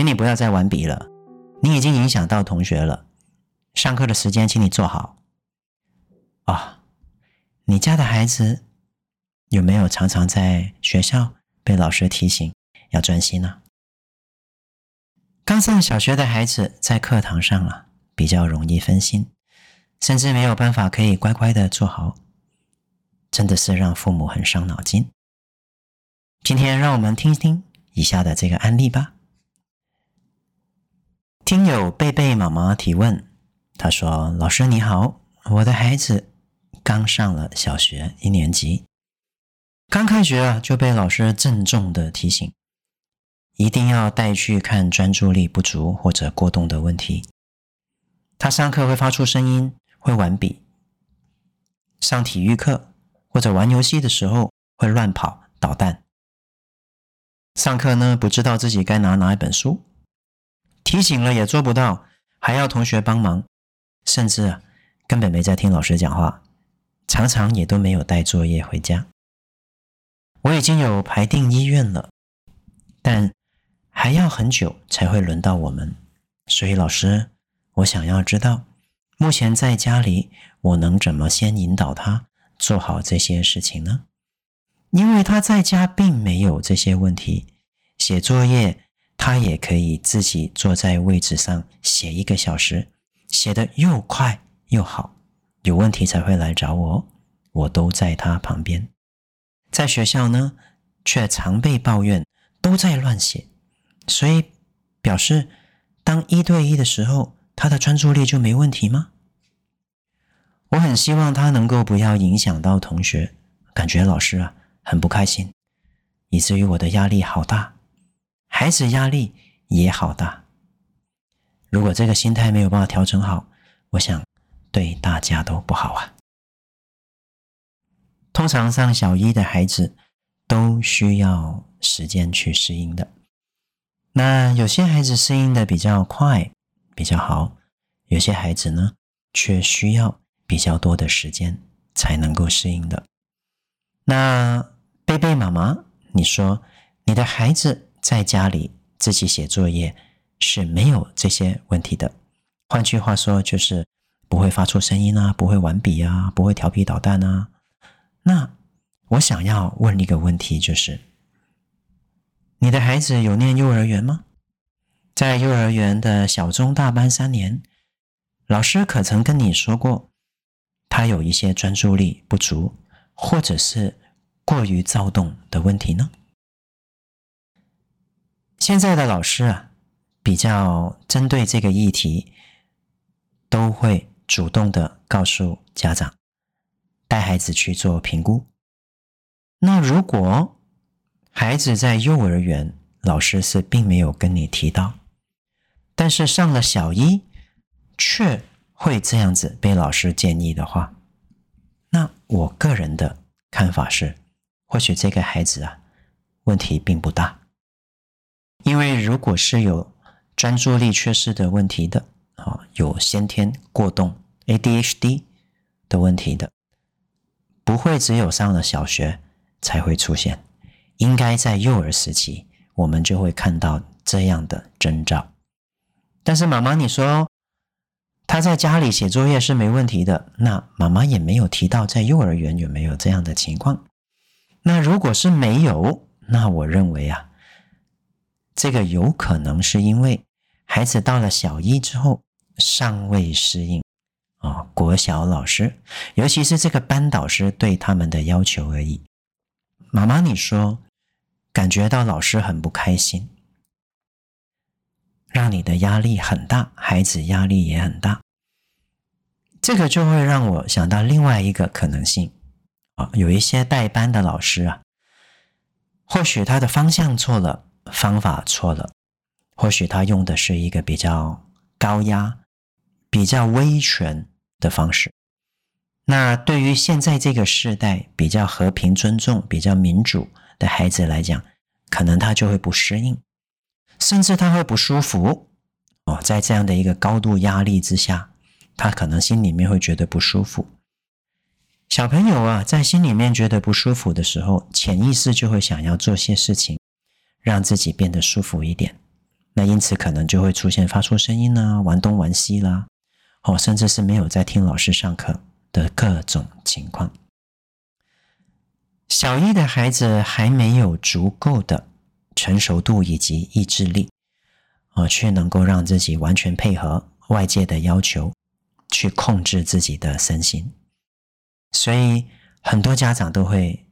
请你不要再玩笔了，你已经影响到同学了。上课的时间，请你坐好。啊、你家的孩子有没有常常在学校被老师提醒要专心呢？刚上小学的孩子在课堂上啊，比较容易分心，甚至没有办法可以乖乖的坐好，真的是让父母很伤脑筋。今天让我们听一听以下的这个案例吧。听友贝贝妈妈提问，她说：“老师你好，我的孩子刚上了小学一年级，刚开学啊就被老师郑重的提醒，一定要带去看专注力不足或者过动的问题。他上课会发出声音，会玩笔，上体育课或者玩游戏的时候会乱跑捣蛋，上课呢不知道自己该拿哪一本书。”提醒了也做不到，还要同学帮忙，甚至啊根本没在听老师讲话，常常也都没有带作业回家。我已经有排定医院了，但还要很久才会轮到我们。所以老师，我想要知道，目前在家里我能怎么先引导他做好这些事情呢？因为他在家并没有这些问题，写作业。他也可以自己坐在位置上写一个小时，写得又快又好。有问题才会来找我，我都在他旁边。在学校呢，却常被抱怨都在乱写，所以表示当一对一的时候，他的专注力就没问题吗？我很希望他能够不要影响到同学，感觉老师啊很不开心，以至于我的压力好大。孩子压力也好大，如果这个心态没有办法调整好，我想对大家都不好啊。通常上小一的孩子都需要时间去适应的，那有些孩子适应的比较快，比较好，有些孩子呢却需要比较多的时间才能够适应的。那贝贝妈妈，你说你的孩子？在家里自己写作业是没有这些问题的。换句话说，就是不会发出声音啊，不会玩笔啊，不会调皮捣蛋啊。那我想要问一个问题，就是你的孩子有念幼儿园吗？在幼儿园的小中大班三年，老师可曾跟你说过，他有一些专注力不足，或者是过于躁动的问题呢？现在的老师啊，比较针对这个议题，都会主动的告诉家长，带孩子去做评估。那如果孩子在幼儿园，老师是并没有跟你提到，但是上了小一，却会这样子被老师建议的话，那我个人的看法是，或许这个孩子啊，问题并不大。因为如果是有专注力缺失的问题的，啊，有先天过动 ADHD 的问题的，不会只有上了小学才会出现，应该在幼儿时期我们就会看到这样的征兆。但是妈妈你说他在家里写作业是没问题的，那妈妈也没有提到在幼儿园有没有这样的情况。那如果是没有，那我认为啊。这个有可能是因为孩子到了小一之后尚未适应啊、国小老师，尤其是这个班导师对他们的要求而已。妈妈，你说感觉到老师很不开心，让你的压力很大，孩子压力也很大，这个就会让我想到另外一个可能性啊、有一些带班的老师啊，或许他的方向错了。方法错了，或许他用的是一个比较高压、比较威权的方式。那对于现在这个时代比较和平、尊重、比较民主的孩子来讲，可能他就会不适应，甚至他会不舒服。哦，在这样的一个高度压力之下，他可能心里面会觉得不舒服。小朋友啊，在心里面觉得不舒服的时候，潜意识就会想要做些事情，让自己变得舒服一点。那因此可能就会出现发出声音啦、玩东玩西啦，哦，甚至是没有在听老师上课的各种情况。小一的孩子还没有足够的成熟度以及意志力，哦，去能够让自己完全配合外界的要求，去控制自己的身心。所以很多家长都会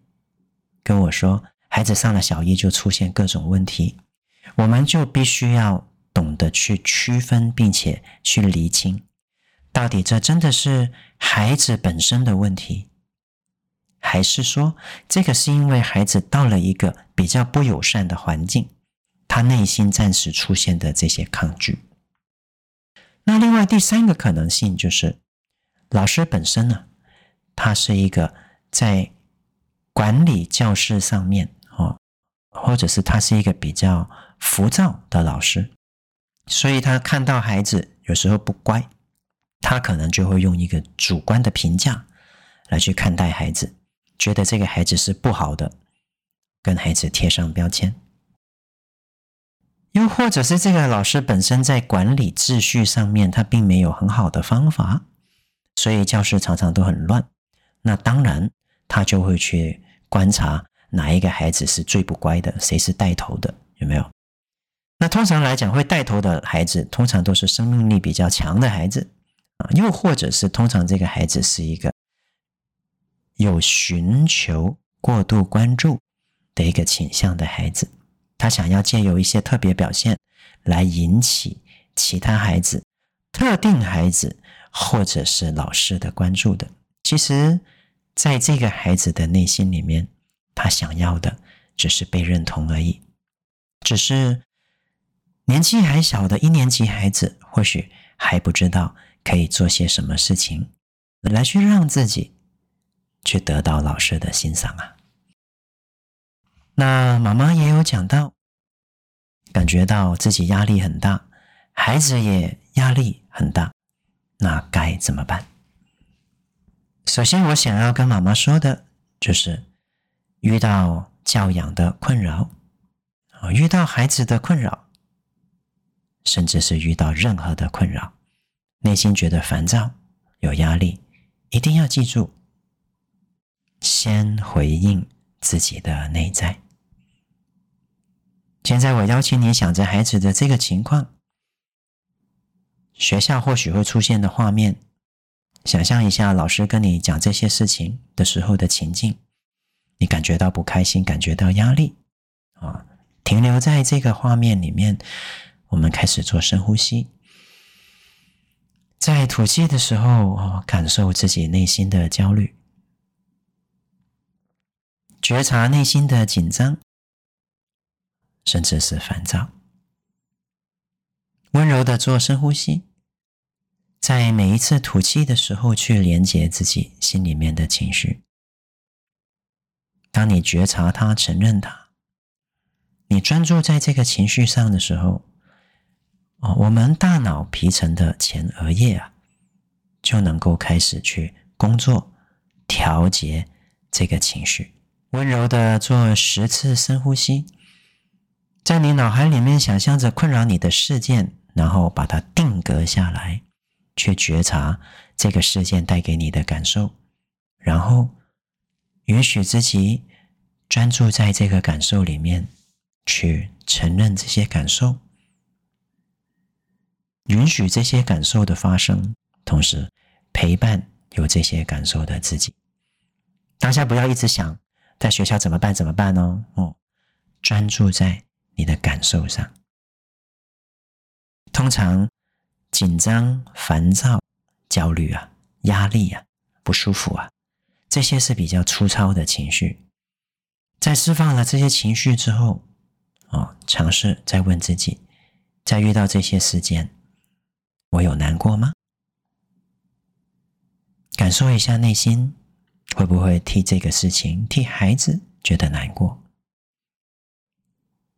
跟我说，孩子上了小一就出现各种问题，我们就必须要懂得去区分，并且去厘清，到底这真的是孩子本身的问题，还是说这个是因为孩子到了一个比较不友善的环境，他内心暂时出现的这些抗拒。那另外第三个可能性就是老师本身呢？他是一个在管理教室上面，或者是他是一个比较浮躁的老师，所以他看到孩子有时候不乖，他可能就会用一个主观的评价来去看待孩子，觉得这个孩子是不好的，跟孩子贴上标签。又或者是这个老师本身在管理秩序上面，他并没有很好的方法，所以教室常常都很乱。那当然，他就会去观察哪一个孩子是最不乖的，谁是带头的，有没有？那通常来讲，会带头的孩子，通常都是生命力比较强的孩子啊，又或者是通常这个孩子是一个有寻求过度关注的一个倾向的孩子，他想要借由一些特别表现来引起其他孩子、特定孩子或者是老师的关注的。其实，在这个孩子的内心里面，他想要的只是被认同而已。只是年纪还小的一年级孩子，或许还不知道可以做些什么事情来去让自己去得到老师的欣赏啊。那妈妈也有讲到，感觉到自己压力很大，孩子也压力很大，那该怎么办？首先，我想要跟妈妈说的，就是遇到教养的困扰，啊，遇到孩子的困扰，甚至是遇到任何的困扰，内心觉得烦躁、有压力，一定要记住，先回应自己的内在。现在，我邀请你想着孩子的这个情况，学校或许会出现的画面。想象一下，老师跟你讲这些事情的时候的情境，你感觉到不开心，感觉到压力啊，停留在这个画面里面。我们开始做深呼吸，在吐气的时候，感受自己内心的焦虑，觉察内心的紧张，甚至是烦躁，温柔的做深呼吸。在每一次吐气的时候，去连接自己心里面的情绪。当你觉察它、承认它，你专注在这个情绪上的时候，哦，我们大脑皮层的前额叶啊，就能够开始去工作，调节这个情绪。温柔的做十次深呼吸，在你脑海里面想象着困扰你的事件，然后把它定格下来。去觉察这个事件带给你的感受，然后允许自己专注在这个感受里面，去承认这些感受，允许这些感受的发生，同时陪伴有这些感受的自己。当下不要一直想在学校怎么办怎么办呢？哦，专注在你的感受上。通常。紧张、烦躁、焦虑啊，压力啊，不舒服啊，这些是比较粗糙的情绪。在释放了这些情绪之后，哦，尝试再问自己：在遇到这些事件，我有难过吗？感受一下内心，会不会替这个事情、替孩子觉得难过？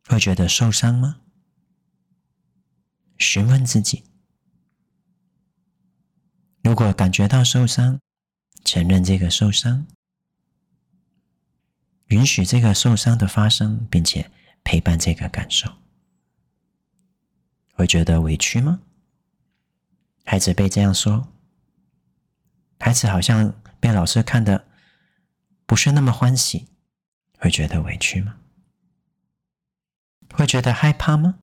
会觉得受伤吗？询问自己，如果感觉到受伤，承认这个受伤，允许这个受伤的发生，并且陪伴这个感受，会觉得委屈吗？孩子被这样说。孩子好像被老师看得不是那么欢喜，会觉得委屈吗？会觉得害怕吗？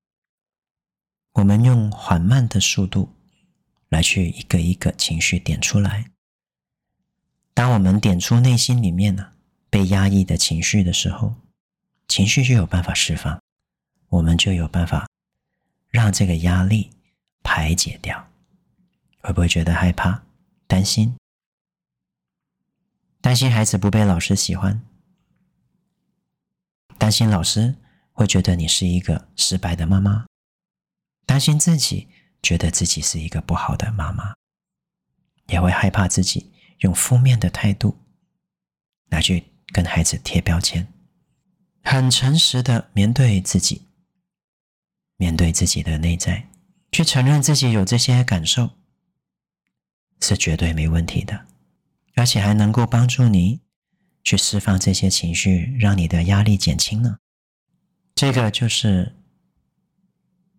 我们用缓慢的速度来去一个一个情绪点出来。当我们点出内心里面呢被压抑的情绪的时候，情绪就有办法释放，我们就有办法让这个压力排解掉。会不会觉得害怕、担心？担心孩子不被老师喜欢，担心老师会觉得你是一个失败的妈妈，担心自己觉得自己是一个不好的妈妈，也会害怕自己用负面的态度来去跟孩子贴标签。很诚实的面对自己，面对自己的内在，去承认自己有这些感受，是绝对没问题的。而且还能够帮助你去释放这些情绪，让你的压力减轻呢。这个就是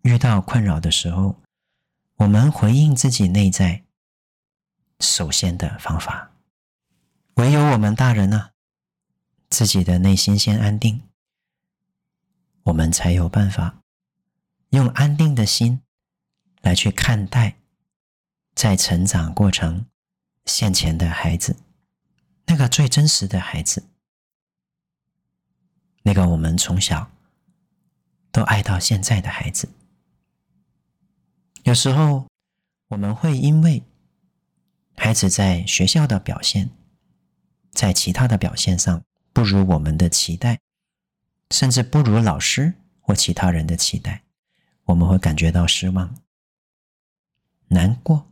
遇到困扰的时候，我们回应自己内在首先的方法。唯有我们大人呢，自己的内心先安定，我们才有办法用安定的心来去看待在成长过程。现前的孩子，那个最真实的孩子，那个我们从小都爱到现在的孩子，有时候我们会因为孩子在学校的表现，在其他的表现上不如我们的期待，甚至不如老师或其他人的期待，我们会感觉到失望、难过、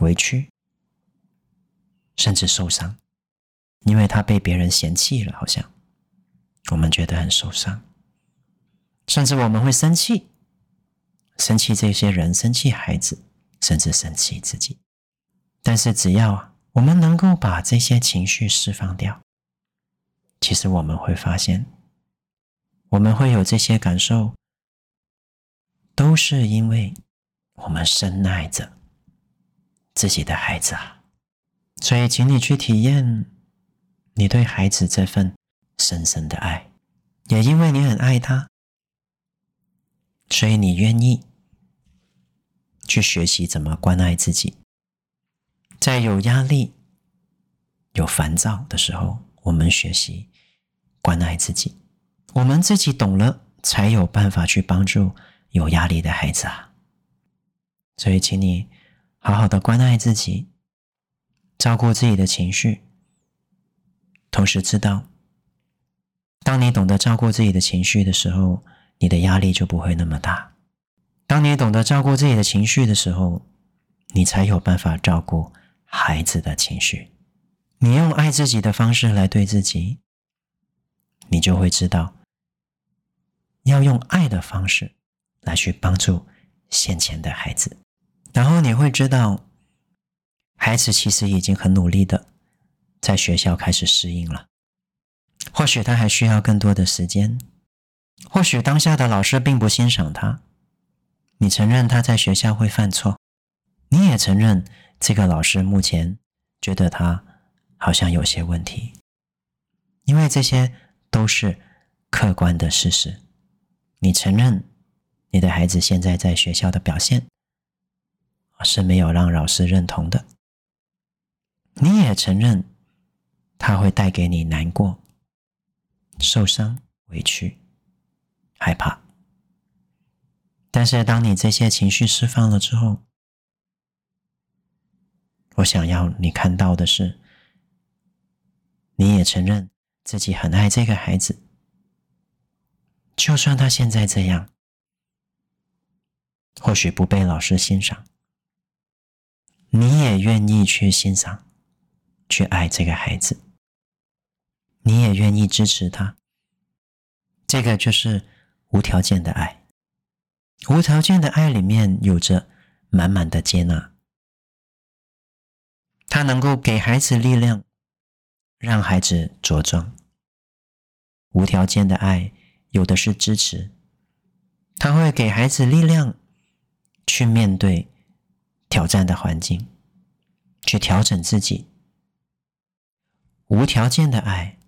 委屈。甚至受伤，因为他被别人嫌弃了，好像我们觉得很受伤。甚至我们会生气，生气这些人，生气孩子，甚至生气自己。但是只要我们能够把这些情绪释放掉，其实我们会发现，我们会有这些感受，都是因为我们深爱着自己的孩子啊。所以，请你去体验你对孩子这份深深的爱，也因为你很爱他，所以你愿意去学习怎么关爱自己。在有压力、有烦躁的时候，我们学习关爱自己。我们自己懂了，才有办法去帮助有压力的孩子啊。所以，请你好好的关爱自己。照顾自己的情绪，同时知道，当你懂得照顾自己的情绪的时候，你的压力就不会那么大。当你懂得照顾自己的情绪的时候，你才有办法照顾孩子的情绪。你用爱自己的方式来对自己，你就会知道，要用爱的方式来去帮助现前的孩子，然后你会知道。孩子其实已经很努力的在学校开始适应了，或许他还需要更多的时间，或许当下的老师并不欣赏他。你承认他在学校会犯错，你也承认这个老师目前觉得他好像有些问题，因为这些都是客观的事实。你承认你的孩子现在在学校的表现是没有让老师认同的。你也承认，他会带给你难过、受伤、委屈、害怕。但是，当你这些情绪释放了之后，我想要你看到的是，你也承认自己很爱这个孩子，就算他现在这样，或许不被老师欣赏，你也愿意去欣赏、去爱这个孩子，你也愿意支持他，这个就是无条件的爱。无条件的爱里面有着满满的接纳，它能够给孩子力量，让孩子茁壮。无条件的爱有的是支持，他会给孩子力量，去面对挑战的环境，去调整自己。无条件的爱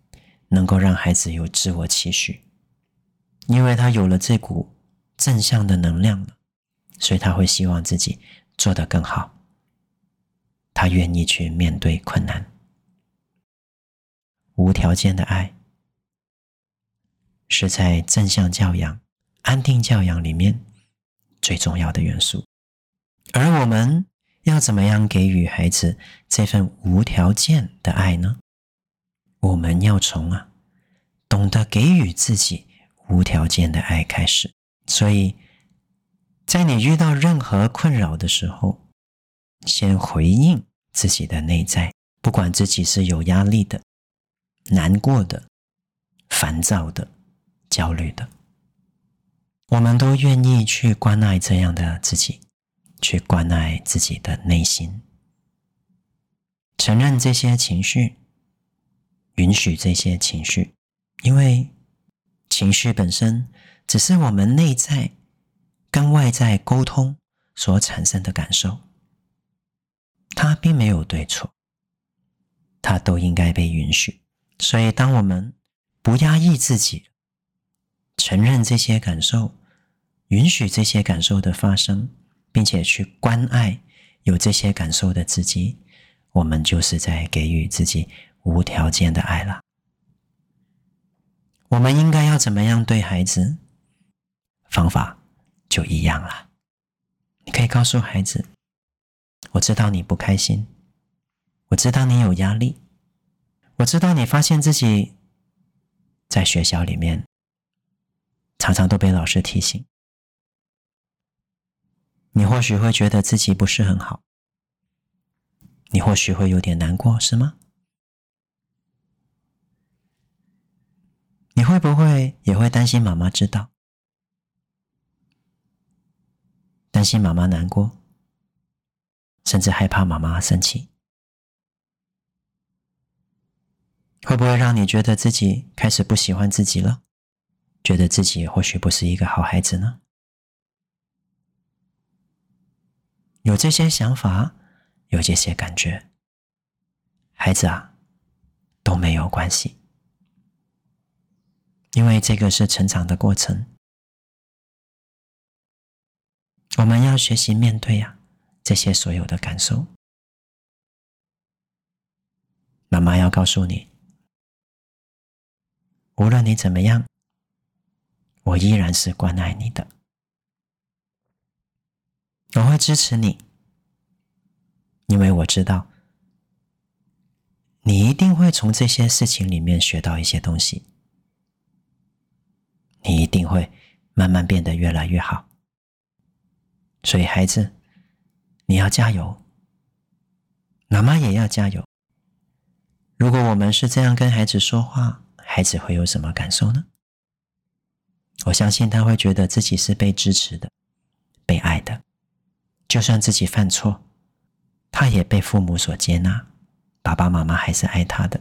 能够让孩子有自我期许，因为他有了这股正向的能量了，所以他会希望自己做得更好，他愿意去面对困难。无条件的爱。是在正向教养、安定教养里面最重要的元素，而我们要怎么样给予孩子这份无条件的爱呢？我们要从啊懂得给予自己无条件的爱开始。所以，在你遇到任何困扰的时候，先回应自己的内在，不管自己是有压力的、难过的、烦躁的。焦虑的，我们都愿意去关爱这样的自己，去关爱自己的内心，承认这些情绪，允许这些情绪，因为情绪本身只是我们内在跟外在沟通所产生的感受，它并没有对错，它都应该被允许。所以，当我们不压抑自己，承认这些感受，允许这些感受的发生，并且去关爱有这些感受的自己，我们就是在给予自己无条件的爱了。我们应该要怎么样对孩子？方法就一样了。你可以告诉孩子：“我知道你不开心，我知道你有压力，我知道你发现自己在学校里面。”常常都被老师提醒，你或许会觉得自己不是很好，你或许会有点难过，是吗？你会不会也会担心妈妈知道，担心妈妈难过，甚至害怕妈妈生气？会不会让你觉得自己开始不喜欢自己了？觉得自己或许不是一个好孩子呢？有这些想法，有这些感觉，孩子啊，都没有关系，因为这个是成长的过程。我们要学习面对呀，这些所有的感受。妈妈要告诉你，无论你怎么样。我依然是关爱你的，我会支持你，因为我知道你一定会从这些事情里面学到一些东西，你一定会慢慢变得越来越好。所以，孩子，你要加油，妈妈也要加油。如果我们是这样跟孩子说话，孩子会有什么感受呢？我相信他会觉得自己是被支持的、被爱的，就算自己犯错，他也被父母所接纳，爸爸妈妈还是爱他的。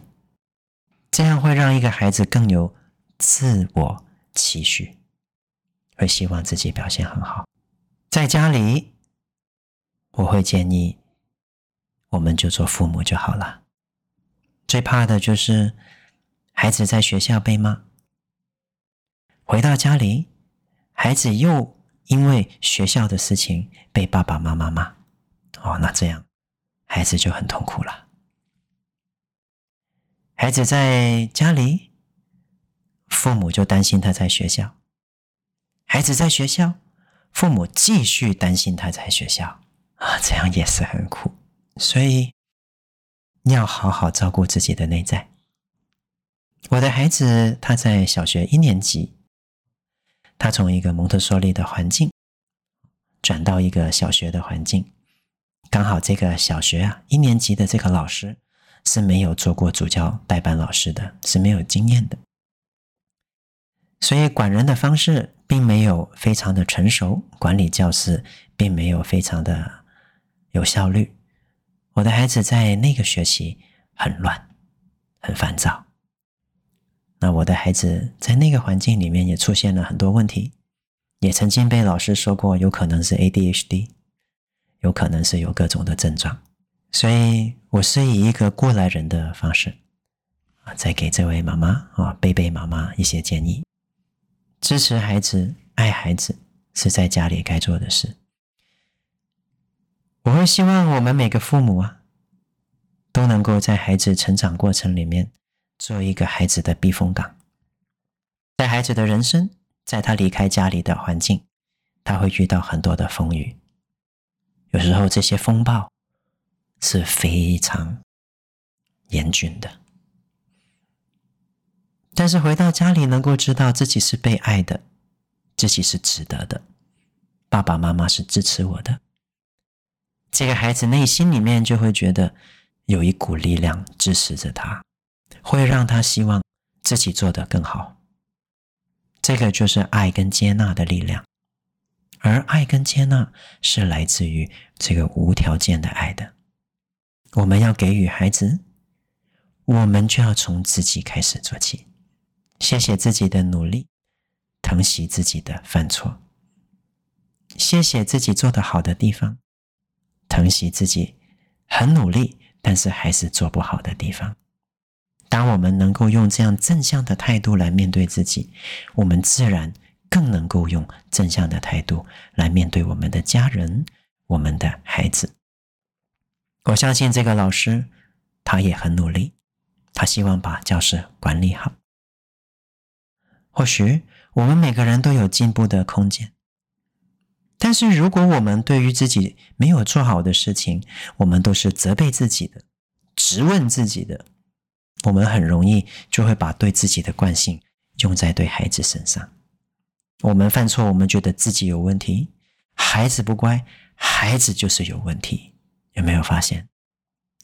这样会让一个孩子更有自我期许，会希望自己表现很好。在家里，我会建议，我们就做父母就好了。最怕的就是孩子在学校被骂。回到家里，孩子又因为学校的事情被爸爸妈妈骂，哦，那这样孩子就很痛苦了。孩子在家里，父母就担心他在学校；孩子在学校，父母继续担心他在学校，啊，这样也是很苦。所以要好好照顾自己的内在。我的孩子他在小学一年级。他从一个蒙特梭利的环境转到一个小学的环境，刚好这个小学啊，一年级的这个老师是没有做过主教代班老师的，是没有经验的，所以管人的方式并没有非常的成熟，管理教室并没有非常的有效率。我的孩子在那个学期很乱，很烦躁。那我的孩子在那个环境里面也出现了很多问题，也曾经被老师说过，有可能是 ADHD，有可能是有各种的症状。所以我是以一个过来人的方式啊，再给这位妈妈啊，贝贝妈妈一些建议，支持孩子、爱孩子是在家里该做的事。我会希望我们每个父母啊，都能够在孩子成长过程里面。做一个孩子的避风港，在孩子的人生，在他离开家里的环境，他会遇到很多的风雨。有时候这些风暴是非常严峻的，但是回到家里，能够知道自己是被爱的，自己是值得的，爸爸妈妈是支持我的，这个孩子内心里面就会觉得有一股力量支持着他。会让他希望自己做得更好，这个就是爱跟接纳的力量，而爱跟接纳是来自于这个无条件的爱的。我们要给予孩子，我们就要从自己开始做起，谢谢自己的努力，疼惜自己的犯错，谢谢自己做得好的地方，疼惜自己很努力但是还是做不好的地方。当我们能够用这样正向的态度来面对自己，我们自然更能够用正向的态度来面对我们的家人、我们的孩子。我相信这个老师，他也很努力，他希望把教室管理好。或许我们每个人都有进步的空间，但是如果我们对于自己没有做好的事情，我们都是责备自己的、质问自己的。我们很容易就会把对自己的惯性用在对孩子身上。我们犯错，我们觉得自己有问题；孩子不乖，孩子就是有问题。有没有发现？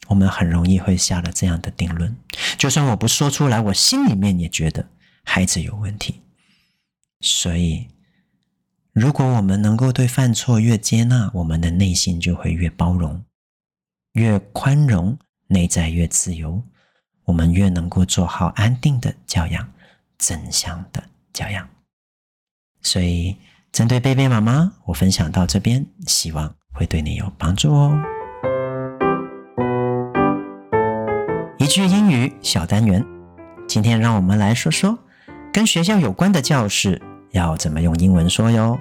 我们很容易会下了这样的定论。就算我不说出来，我心里面也觉得孩子有问题。所以，如果我们能够对犯错越接纳，我们的内心就会越包容、越宽容，内在越自由。我们越能够做好安定的教养，正向的教养。所以，针对贝贝妈妈，我分享到这边，希望会对你有帮助哦。一句英语小单元，今天让我们来说说跟学校有关的教室要怎么用英文说哟。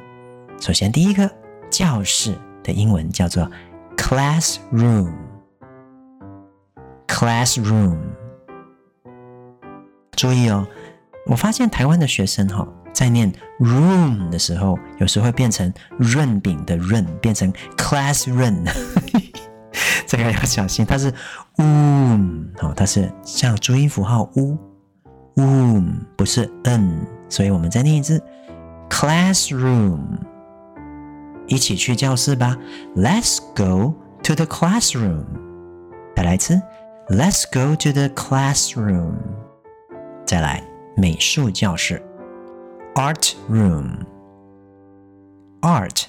首先，第一个教室的英文叫做 classroom，classroom。注意哦，我发现台湾的学生哈，在念 room 的时候，有时候会变成润饼的润，变成 classroom，这个要小心。它是 um 哦，它是像注音符号 u，um 不是 n，所以我们再念一次 classroom，一起去教室吧，Let's go to the classroom。再来一次，Let's go to the classroom。再来，美术教室，art room，art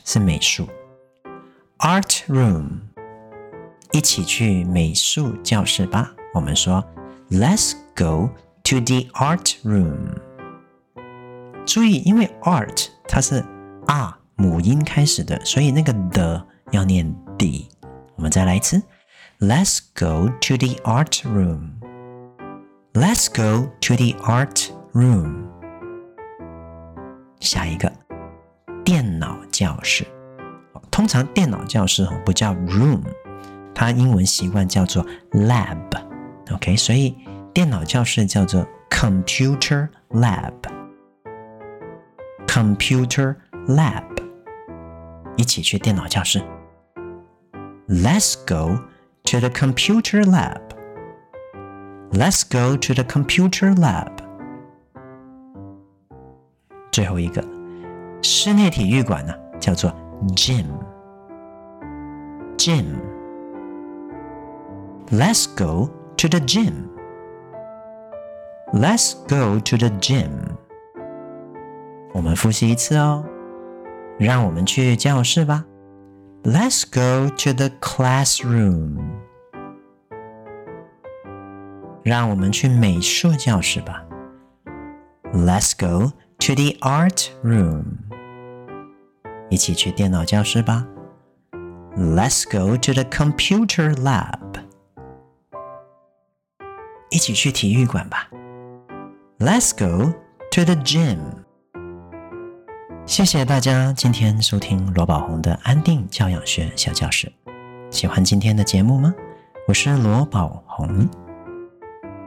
是美术，art room，一起去美术教室吧。我们说，Let's go to the art room。注意，因为 art 它是 r 母音开始的，所以那个的要念 d。我们再来一次，Let's go to the art room。Let's go to the art room。下一个，电脑教室。通常电脑教室不叫 room，它英文习惯叫做 lab。OK，所以电脑教室叫做 computer lab。computer lab，一起去电脑教室。Let's go to the computer lab。 Let's go to the computer lab。最后一个室内体育馆呢，叫做 gym. Gym. Let's go to the gym. Let's go to the gym. 我们复习一次哦，让我们去教室吧。Let's go to the classroom. 让我们去美术教室吧。Let's go to the art room. 一起去电脑教室吧。Let's go to the computer lab. 一起去体育馆吧。Let's go to the gym. 谢谢大家今天收听罗宝红的安定教养学小教室。喜欢今天的节目吗？我是罗宝红，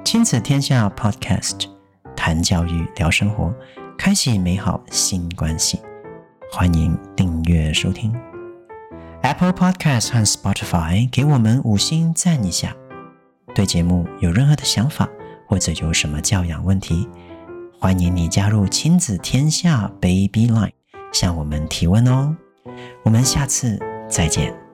亲子天下 Podcast，谈教育，聊生活，开启美好新关系。欢迎订阅收听 Apple Podcast 和 Spotify，给我们五星赞一下。对节目有任何的想法，或者有什么教养问题，欢迎你加入亲子天下 Baby Line，向我们提问哦。我们下次再见。